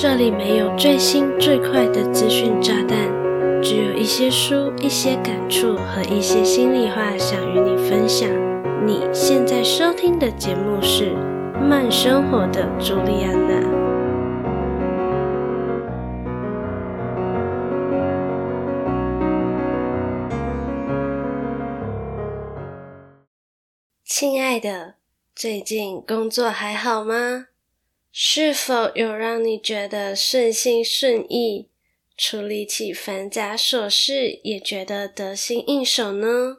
这里没有最新最快的资讯炸弹，只有一些书、一些感触和一些心里话想与你分享。你现在收听的节目是《慢生活的朱莉安娜》。亲爱的，最近工作还好吗？是否有让你觉得顺心顺意，处理起繁杂琐事也觉得得心应手呢？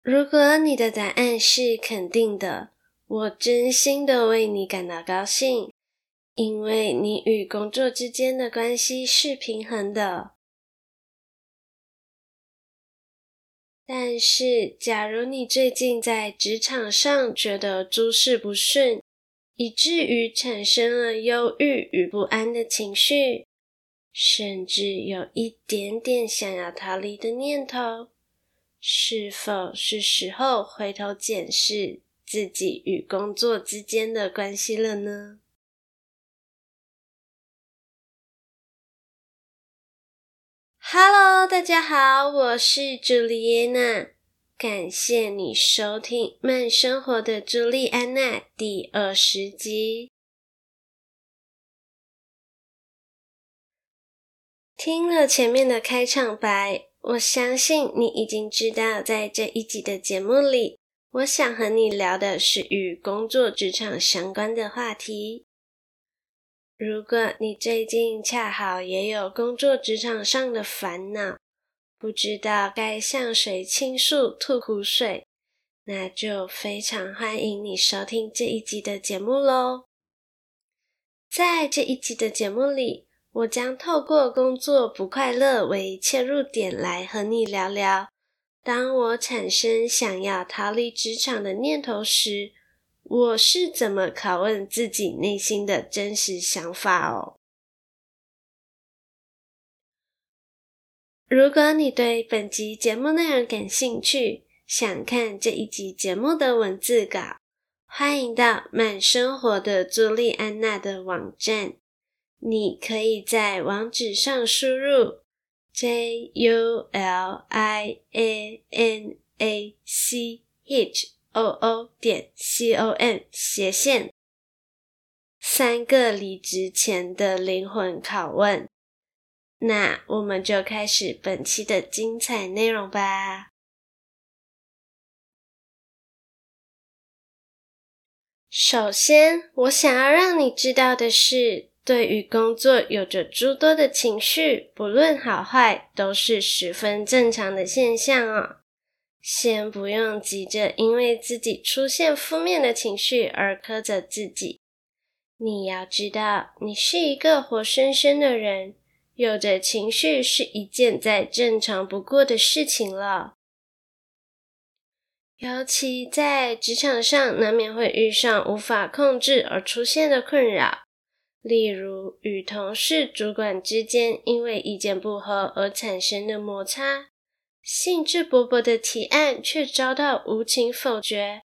如果你的答案是肯定的，我真心的为你感到高兴，因为你与工作之间的关系是平衡的。但是，假如你最近在职场上觉得诸事不顺，以至于产生了忧郁与不安的情绪，甚至有一点点想要逃离的念头，是否是时候回头检视自己与工作之间的关系了呢？？Hello，大家好，我是朱莉安娜，感谢你收听《慢生活的朱莉安娜》第二十集。听了前面的开场白，我相信你已经知道，在这一集的节目里，我想和你聊的是与工作职场相关的话题。如果你最近恰好也有工作职场上的烦恼，不知道该向谁倾诉吐苦水，那就非常欢迎你收听这一集的节目喽。在这一集的节目里，我将透过工作不快乐为切入点来和你聊聊，当我产生想要逃离职场的念头时，我是怎么拷问自己内心的真实想法哦？如果你对本集节目内容感兴趣，想看这一集节目的文字稿，欢迎到慢生活的朱莉安娜的网站。你可以在网址上输入 j u l i a n a c h o o 点 c o m 斜线三个离职前的灵魂拷问，那我们就开始本期的精彩内容吧。首先，我想要让你知道的是，对于工作有着诸多的情绪，不论好坏，都是十分正常的现象哦。先不用急着因为自己出现负面的情绪而苛责自己。你要知道，你是一个活生生的人，有着情绪是一件再正常不过的事情了。尤其在职场上，难免会遇上无法控制而出现的困扰，例如与同事、主管之间因为意见不合而产生的摩擦。兴致勃勃的提案却遭到无情否决，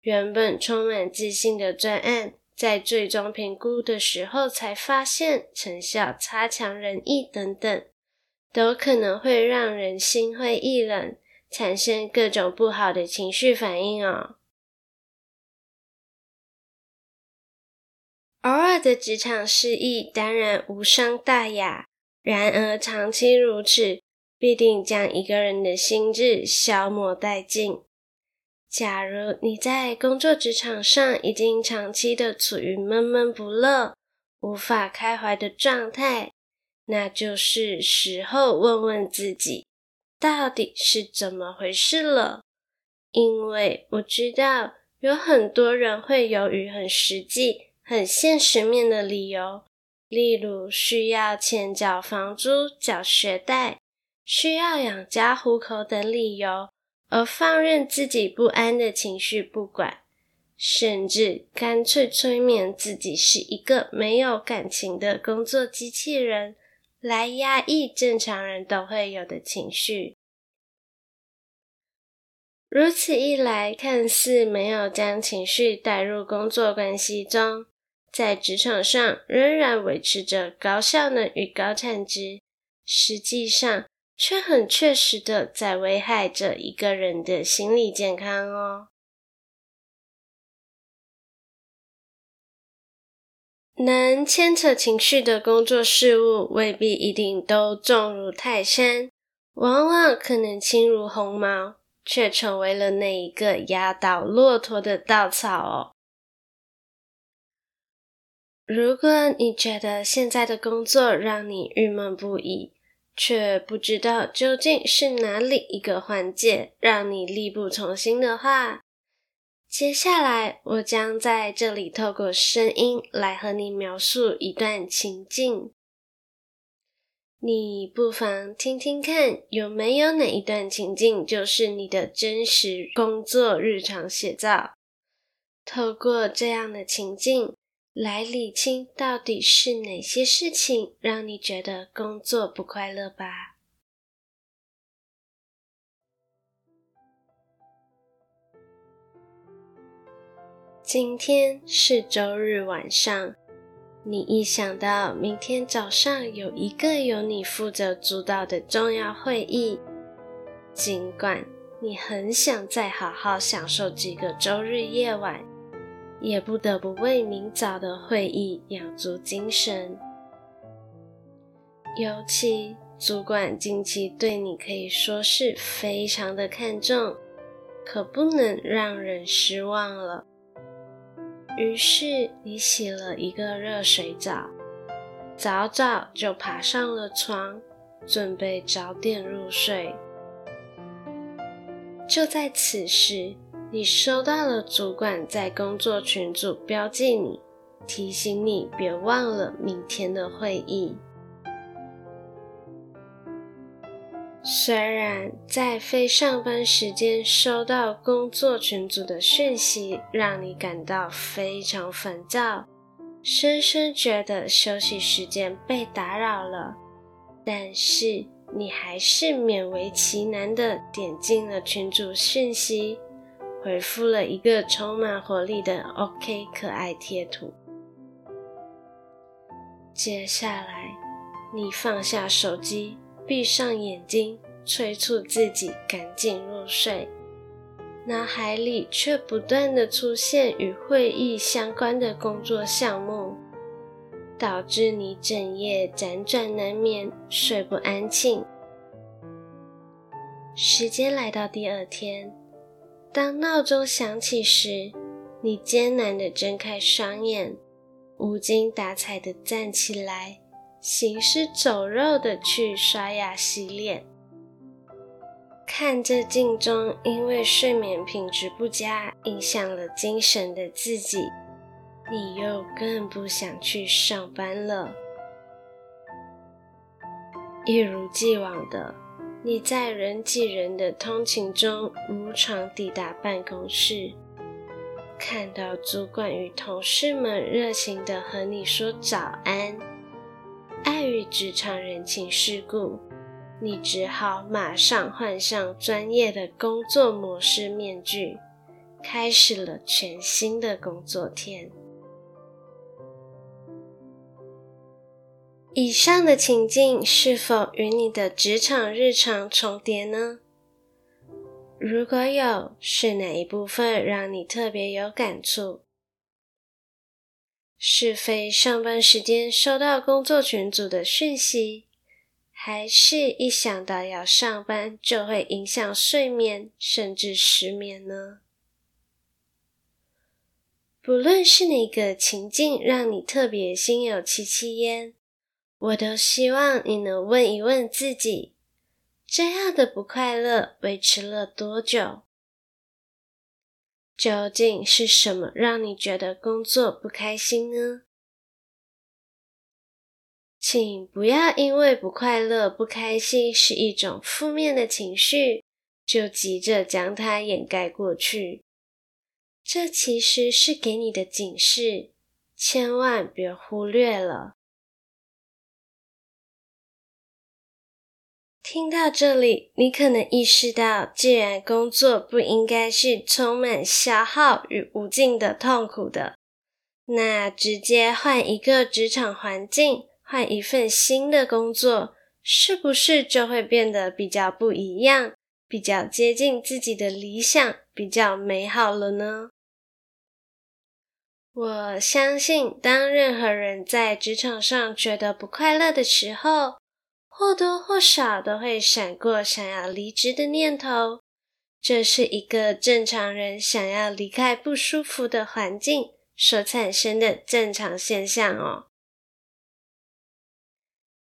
原本充满自信的专案，在最终评估的时候才发现成效差强人意等等，都可能会让人心灰意冷，产生各种不好的情绪反应哦。偶尔的职场失意当然无伤大雅，然而长期如此，必定将一个人的心智消磨殆尽。假如你在工作职场上已经长期的处于闷闷不乐、无法开怀的状态，那就是时候问问自己，到底是怎么回事了。因为我知道有很多人会由于很实际、很现实面的理由，例如需要钱缴房租、缴学贷。需要养家糊口等理由，而放任自己不安的情绪不管，甚至干脆催眠自己是一个没有感情的工作机器人，来压抑正常人都会有的情绪。如此一来，看似没有将情绪带入工作关系中，在职场上仍然维持着高效能与高产值，实际上却很确实的在危害着一个人的心理健康哦。能牵扯情绪的工作事物，未必一定都重如泰山，往往可能轻如鸿毛，却成为了那一个压倒骆驼的稻草哦。如果你觉得现在的工作让你郁闷不已，却不知道究竟是哪里一个环节让你力不从心的话，接下来我将在这里透过声音来和你描述一段情境。你不妨听听看，有没有哪一段情境就是你的真实工作日常写照？透过这样的情境，来理清到底是哪些事情让你觉得工作不快乐吧。今天是周日晚上，你一想到明天早上有一个由你负责主导的重要会议，尽管你很想再好好享受几个周日夜晚。也不得不为明早的会议养足精神。尤其主管近期对你可以说是非常的看重，可不能让人失望了。于是你洗了一个热水澡，早早就爬上了床，准备早点入睡。就在此时，你收到了主管在工作群组标记你，提醒你别忘了明天的会议。虽然在非上班时间收到工作群组的讯息，让你感到非常烦躁，深深觉得休息时间被打扰了，但是你还是勉为其难地点进了群组讯息。回复了一个充满活力的 OK 可爱贴图。接下来，你放下手机，闭上眼睛，催促自己赶紧入睡。脑海里却不断的出现与会议相关的工作项目，导致你整夜辗转难眠，睡不安寝。时间来到第二天。当闹钟响起时，你艰难地睁开双眼，无精打采地站起来，行尸走肉地去刷牙洗脸。看着镜中因为睡眠品质不佳影响了精神的自己，你又更不想去上班了。一如既往的。你在人挤人的通勤中如常抵达办公室，看到主管与同事们热情地和你说早安。碍于职场人情世故，你只好马上换上专业的工作模式面具，开始了全新的工作天。以上的情境是否与你的职场日常重叠呢？如果有，是哪一部分让你特别有感触？是非上班时间收到工作群组的讯息，还是一想到要上班就会影响睡眠，甚至失眠呢？不论是哪个情境让你特别心有戚戚焉。我都希望你能问一问自己，这样的不快乐维持了多久？究竟是什么让你觉得工作不开心呢？请不要因为不快乐、不开心是一种负面的情绪，就急着将它掩盖过去。这其实是给你的警示，千万别忽略了。听到这里，你可能意识到，既然工作不应该是充满消耗与无尽的痛苦的，那直接换一个职场环境，换一份新的工作，是不是就会变得比较不一样，比较接近自己的理想，比较美好了呢？我相信，当任何人在职场上觉得不快乐的时候，或多或少都会闪过想要离职的念头。这是一个正常人想要离开不舒服的环境所产生的正常现象哦，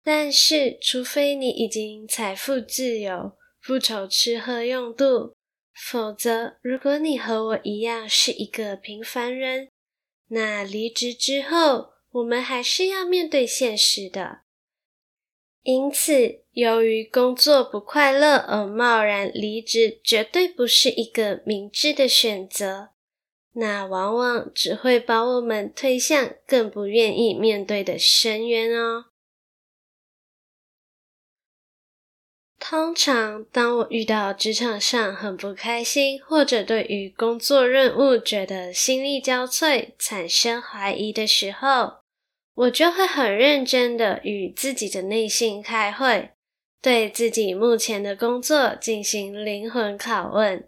但是除非你已经财富自由，不愁吃喝用度，否则如果你和我一样是一个平凡人，那离职之后，我们还是要面对现实的。因此，由于工作不快乐而贸然离职，绝对不是一个明智的选择。那往往只会把我们推向更不愿意面对的深渊哦。通常，当我遇到职场上很不开心，或者对于工作任务觉得心力交瘁、产生怀疑的时候，我就会很认真的与自己的内心开会，对自己目前的工作进行灵魂拷问。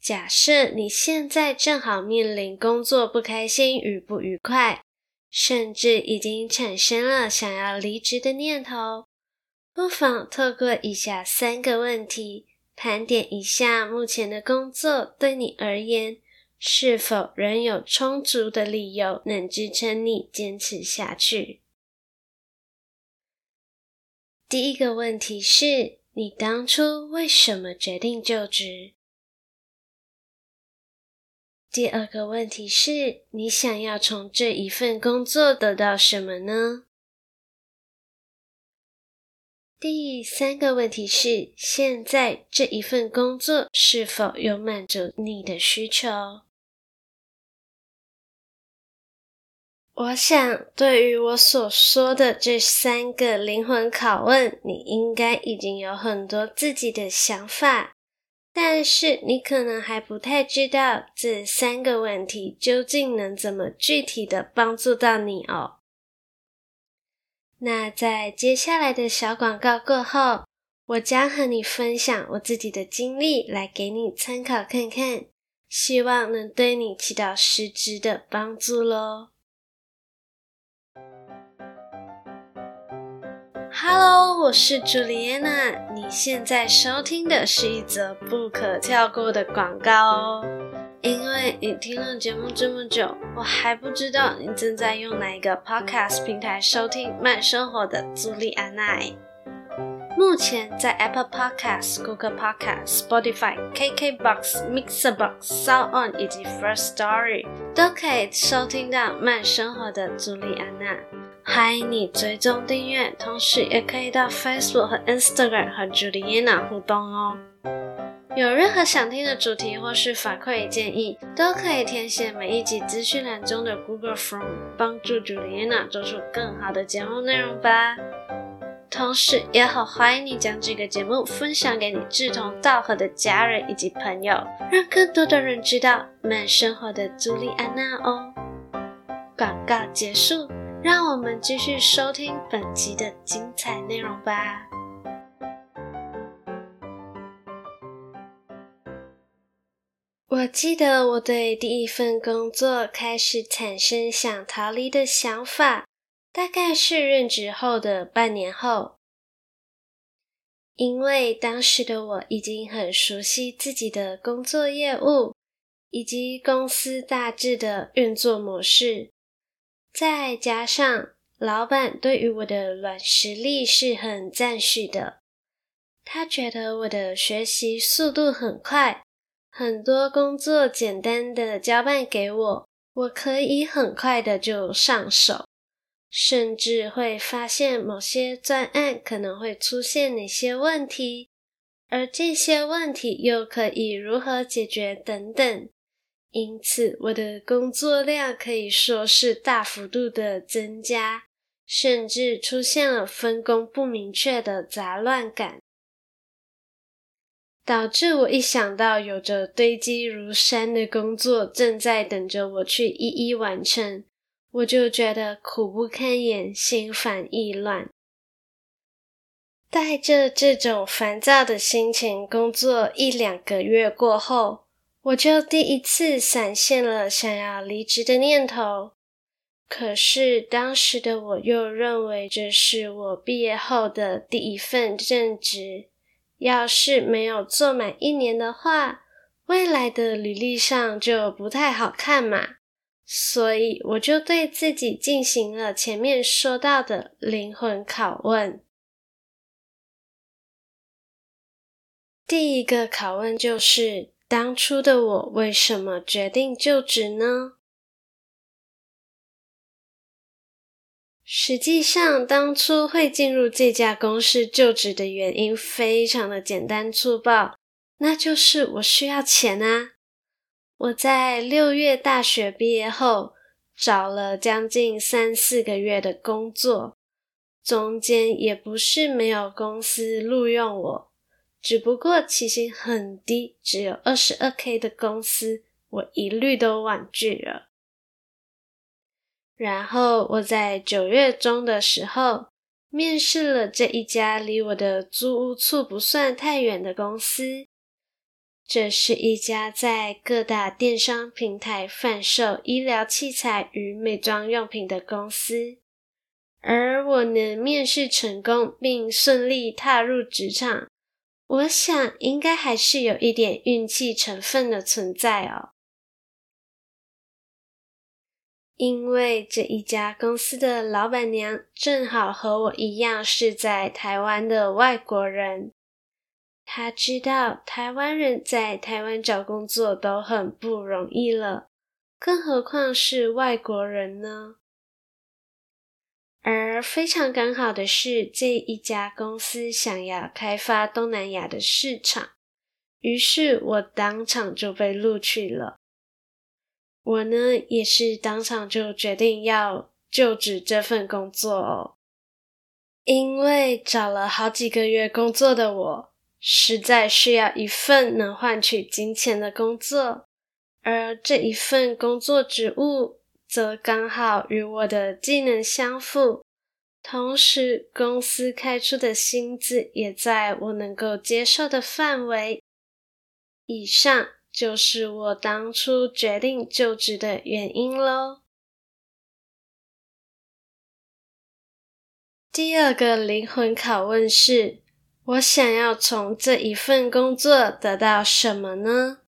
假设你现在正好面临工作不开心与不愉快，甚至已经产生了想要离职的念头，不妨透过以下三个问题，盘点一下目前的工作对你而言，是否仍有充足的理由能支撑你坚持下去？第一个问题是，你当初为什么决定就职？第二个问题是，你想要从这一份工作得到什么呢？第三个问题是，现在这一份工作是否有满足你的需求？我想，对于我所说的这三个灵魂拷问，你应该已经有很多自己的想法。但是你可能还不太知道这三个问题究竟能怎么具体的帮助到你哦。那在接下来的小广告过后，我将和你分享我自己的经历，来给你参考看看，希望能对你起到实质的帮助喽。Hello，我是朱莉安娜。你现在收听的是一则不可跳过的广告哦。因为你听了节目这么久，我还不知道你正在用哪一个 Podcast 平台收听慢生活的朱莉安娜。目前在 Apple Podcast、Google Podcast、Spotify、KKBox、Mixbox、SoundOn 以及 First Story 都可以收听到慢生活的朱莉安娜。欢迎你追踪订阅，同时也可以到 Facebook 和 Instagram 和 Juliana 互动哦。有任何想听的主题或是反馈建议，都可以填写每一集资讯栏中的 Google Form，帮助 Juliana 做出更好的节目内容吧。同时，也好欢迎你将这个节目分享给你志同道合的家人以及朋友，让更多的人知道慢生活的朱莉安娜哦。广告结束。让我们继续收听本集的精彩内容吧。我记得我对第一份工作开始产生想逃离的想法，大概是任职后的半年后，因为当时的我已经很熟悉自己的工作业务，以及公司大致的运作模式。再加上老板对于我的软实力是很赞许的，他觉得我的学习速度很快，很多工作简单的交办给我，我可以很快的就上手，甚至会发现某些专案可能会出现哪些问题，而这些问题又可以如何解决等等。因此，我的工作量可以说是大幅度的增加，甚至出现了分工不明确的杂乱感。导致我一想到有着堆积如山的工作正在等着我去一一完成，我就觉得苦不堪言，心烦意乱。带着这种烦躁的心情工作一两个月过后，我就第一次闪现了想要离职的念头。可是当时的我又认为这是我毕业后的第一份正职。要是没有做满一年的话，未来的履历上就不太好看嘛。所以我就对自己进行了前面说到的灵魂拷问。第一个拷问就是：当初的我为什么决定就职呢？实际上，当初会进入这家公司就职的原因非常的简单粗暴，那就是我需要钱啊！我在六月大学毕业后，找了将近三四个月的工作，中间也不是没有公司录用我，只不过起薪很低，只有二十二 K 的公司，我一律都婉拒了。然后我在九月中的时候面试了这一家离我的租屋处不算太远的公司。这是一家在各大电商平台贩售医疗器材与美妆用品的公司。而我能面试成功并顺利踏入职场，我想应该还是有一点运气成分的存在哦。因为这一家公司的老板娘正好和我一样是在台湾的外国人，她知道台湾人在台湾找工作都很不容易了，更何况是外国人呢？而非常刚好的是，这一家公司想要开发东南亚的市场，于是我当场就被录取了。我呢，也是当场就决定要就职这份工作哦，因为找了好几个月工作的我，实在需要一份能换取金钱的工作，而这一份工作职务则刚好与我的技能相符，同时公司开出的薪资也在我能够接受的范围以上。就是我当初决定就职的原因喽。第二个灵魂拷问是：我想要从这一份工作得到什么呢？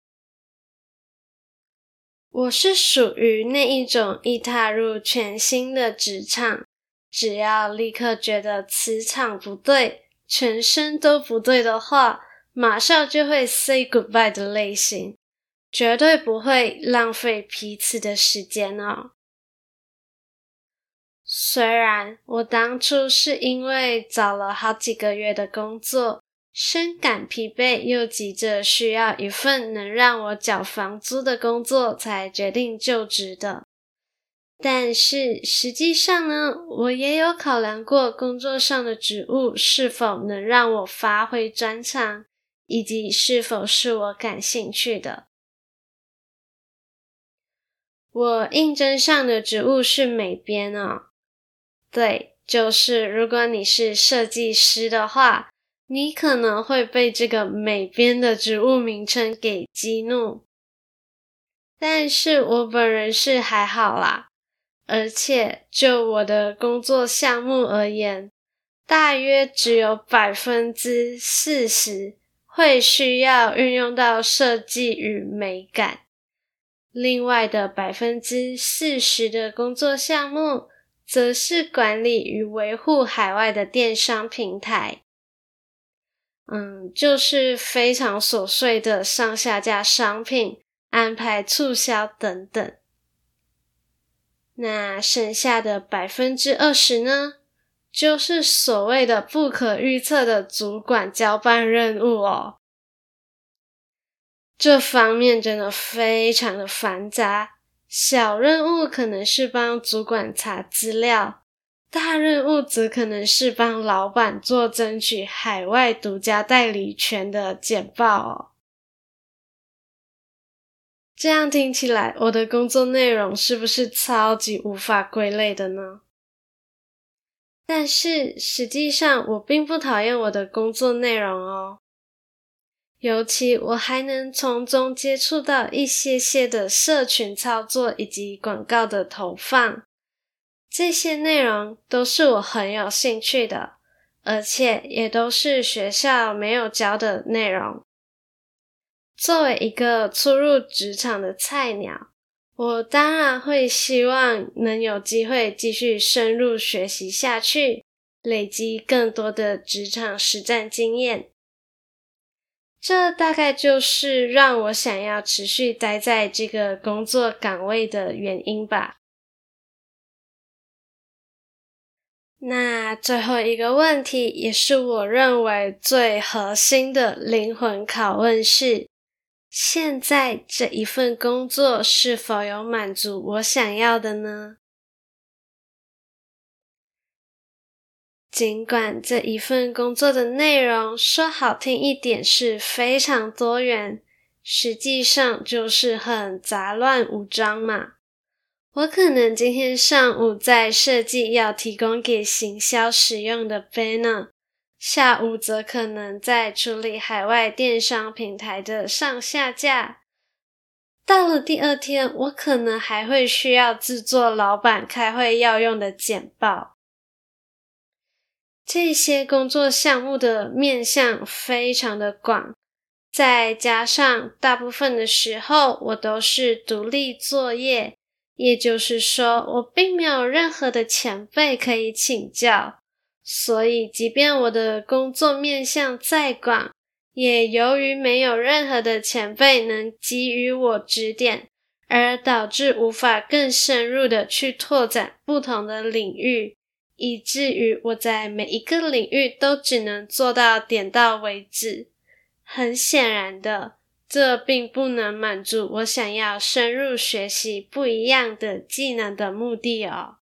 我是属于那一种一踏入全新的职场，只要立刻觉得磁场不对，全身都不对的话，马上就会 say goodbye 的类型，绝对不会浪费彼此的时间哦。虽然我当初是因为找了好几个月的工作，深感疲惫，又急着需要一份能让我缴房租的工作，才决定就职的。但是实际上呢，我也有考量过工作上的职务是否能让我发挥专长，以及是否是我感兴趣的。我应征上的职务是美编哦，对，就是如果你是设计师的话，你可能会被这个美编的职务名称给激怒。但是我本人是还好啦。而且，就我的工作项目而言，大约只有百分之四十会需要运用到设计与美感，另外的百分之四十的工作项目，则是管理与维护海外的电商平台。嗯，就是非常琐碎的上下架商品、安排促销等等。那剩下的百分之二十呢，就是所谓的不可预测的主管交办任务哦。这方面真的非常的繁杂，小任务可能是帮主管查资料，大任务则可能是帮老板做争取海外独家代理权的简报哦。这样听起来，我的工作内容是不是超级无法归类的呢？但是实际上，我并不讨厌我的工作内容哦。尤其我还能从中接触到一些些的社群操作以及广告的投放。这些内容都是我很有兴趣的，而且也都是学校没有教的内容。作为一个初入职场的菜鸟，我当然会希望能有机会继续深入学习下去，累积更多的职场实战经验。这大概就是让我想要持续待在这个工作岗位的原因吧。那最后一个问题，也是我认为最核心的灵魂拷问是：现在这一份工作是否有满足我想要的呢？尽管这一份工作的内容说好听一点是非常多元，实际上就是很杂乱无章嘛。我可能今天上午在设计要提供给行销使用的 banner，下午则可能在处理海外电商平台的上下架。到了第二天，我可能还会需要制作老板开会要用的简报。这些工作项目的面向非常的广，再加上大部分的时候我都是独立作业。也就是说，我并没有任何的前辈可以请教，所以即便我的工作面向再广，也由于没有任何的前辈能给予我指点，而导致无法更深入的去拓展不同的领域，以至于我在每一个领域都只能做到点到为止。很显然的。这并不能满足我想要深入学习不一样的技能的目的哦。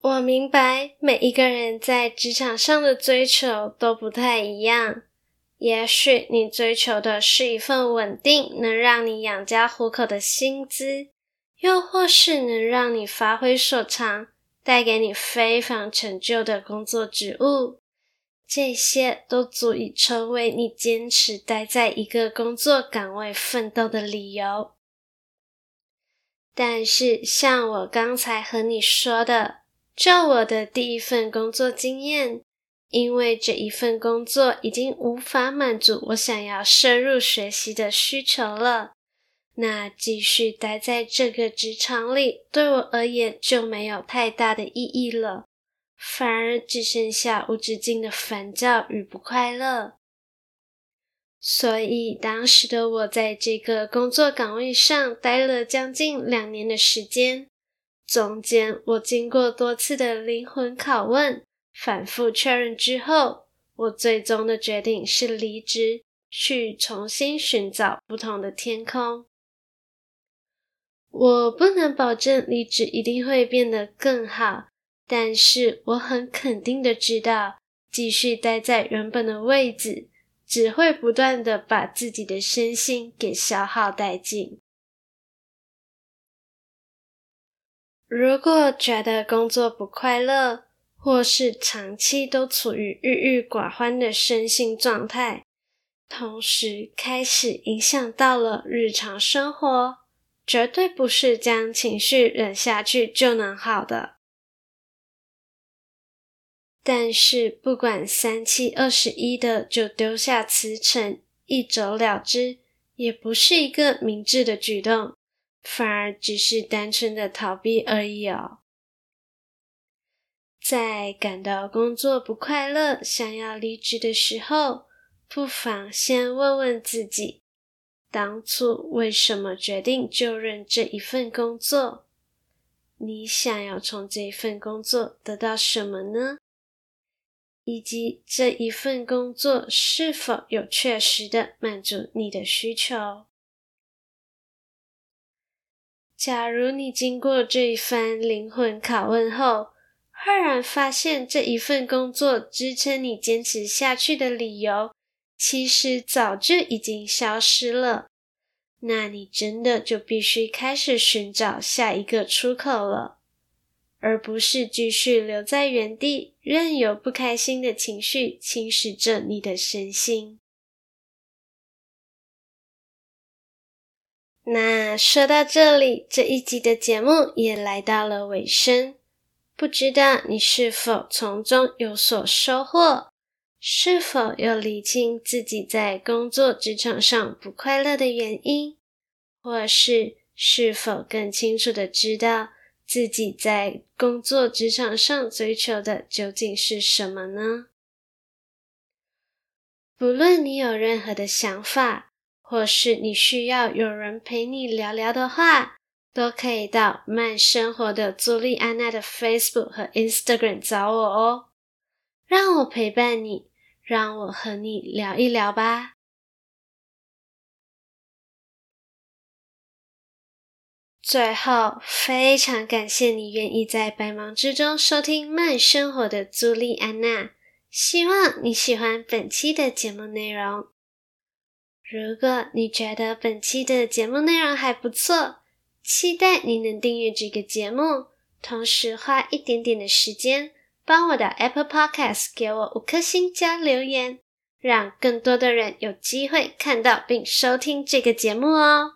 我明白每一个人在职场上的追求都不太一样。也许你追求的是一份稳定、能让你养家糊口的薪资，又或是能让你发挥所长、带给你非凡成就的工作职务。这些都足以成为你坚持待在一个工作岗位奋斗的理由。但是，像我刚才和你说的，就我的第一份工作经验，因为这一份工作已经无法满足我想要深入学习的需求了，那继续待在这个职场里，对我而言就没有太大的意义了。反而只剩下无止境的烦躁与不快乐。所以当时的我在这个工作岗位上待了将近两年的时间，中间我经过多次的灵魂拷问、反复确认之后，我最终的决定是离职，去重新寻找不同的天空。我不能保证离职一定会变得更好。但是我很肯定的知道，继续待在原本的位置，只会不断的把自己的身心给消耗殆尽。如果觉得工作不快乐，或是长期都处于郁郁寡欢的身心状态，同时开始影响到了日常生活，绝对不是将情绪忍下去就能好的。但是，不管三七二十一的就丢下辞呈，一走了之，也不是一个明智的举动，反而只是单纯的逃避而已哦。在感到工作不快乐、想要离职的时候，不妨先问问自己，当初为什么决定就任这一份工作？你想要从这一份工作得到什么呢？以及这一份工作是否有确实的满足你的需求？假如你经过这一番灵魂拷问后，赫然发现这一份工作支撑你坚持下去的理由，其实早就已经消失了，那你真的就必须开始寻找下一个出口了。而不是继续留在原地，任由不开心的情绪侵蚀着你的身心。那说到这里，这一集的节目也来到了尾声。不知道你是否从中有所收获？是否有理清自己在工作职场上不快乐的原因？或是是否更清楚的知道，自己在工作职场上追求的究竟是什么呢？不论你有任何的想法，或是你需要有人陪你聊聊的话，都可以到慢生活的朱莉安娜的 Facebook 和 Instagram 找我哦。让我陪伴你，让我和你聊一聊吧。最后，非常感谢你愿意在百忙之中收听慢生活的朱莉安娜。希望你喜欢本期的节目内容。如果你觉得本期的节目内容还不错，期待你能订阅这个节目，同时花一点点的时间帮我的 Apple Podcast 给我五颗星加留言，让更多的人有机会看到并收听这个节目哦。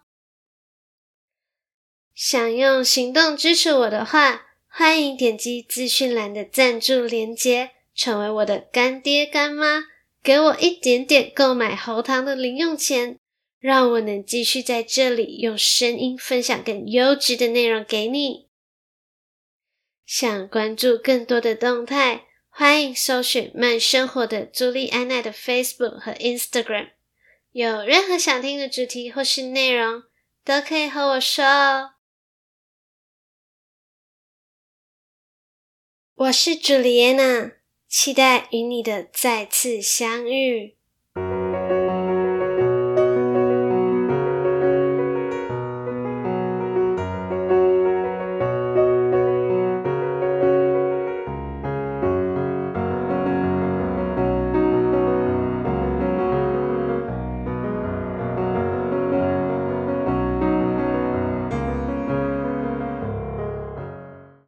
想用行动支持我的话，欢迎点击资讯栏的赞助连接，成为我的干爹干妈，给我一点点购买喉糖的零用钱，让我能继续在这里用声音分享更优质的内容给你。想关注更多的动态，欢迎搜寻慢生活的朱莉安娜的 Facebook 和 Instagram。有任何想听的主题或是内容，都可以和我说哦。我是朱莉安娜，期待与你的再次相遇。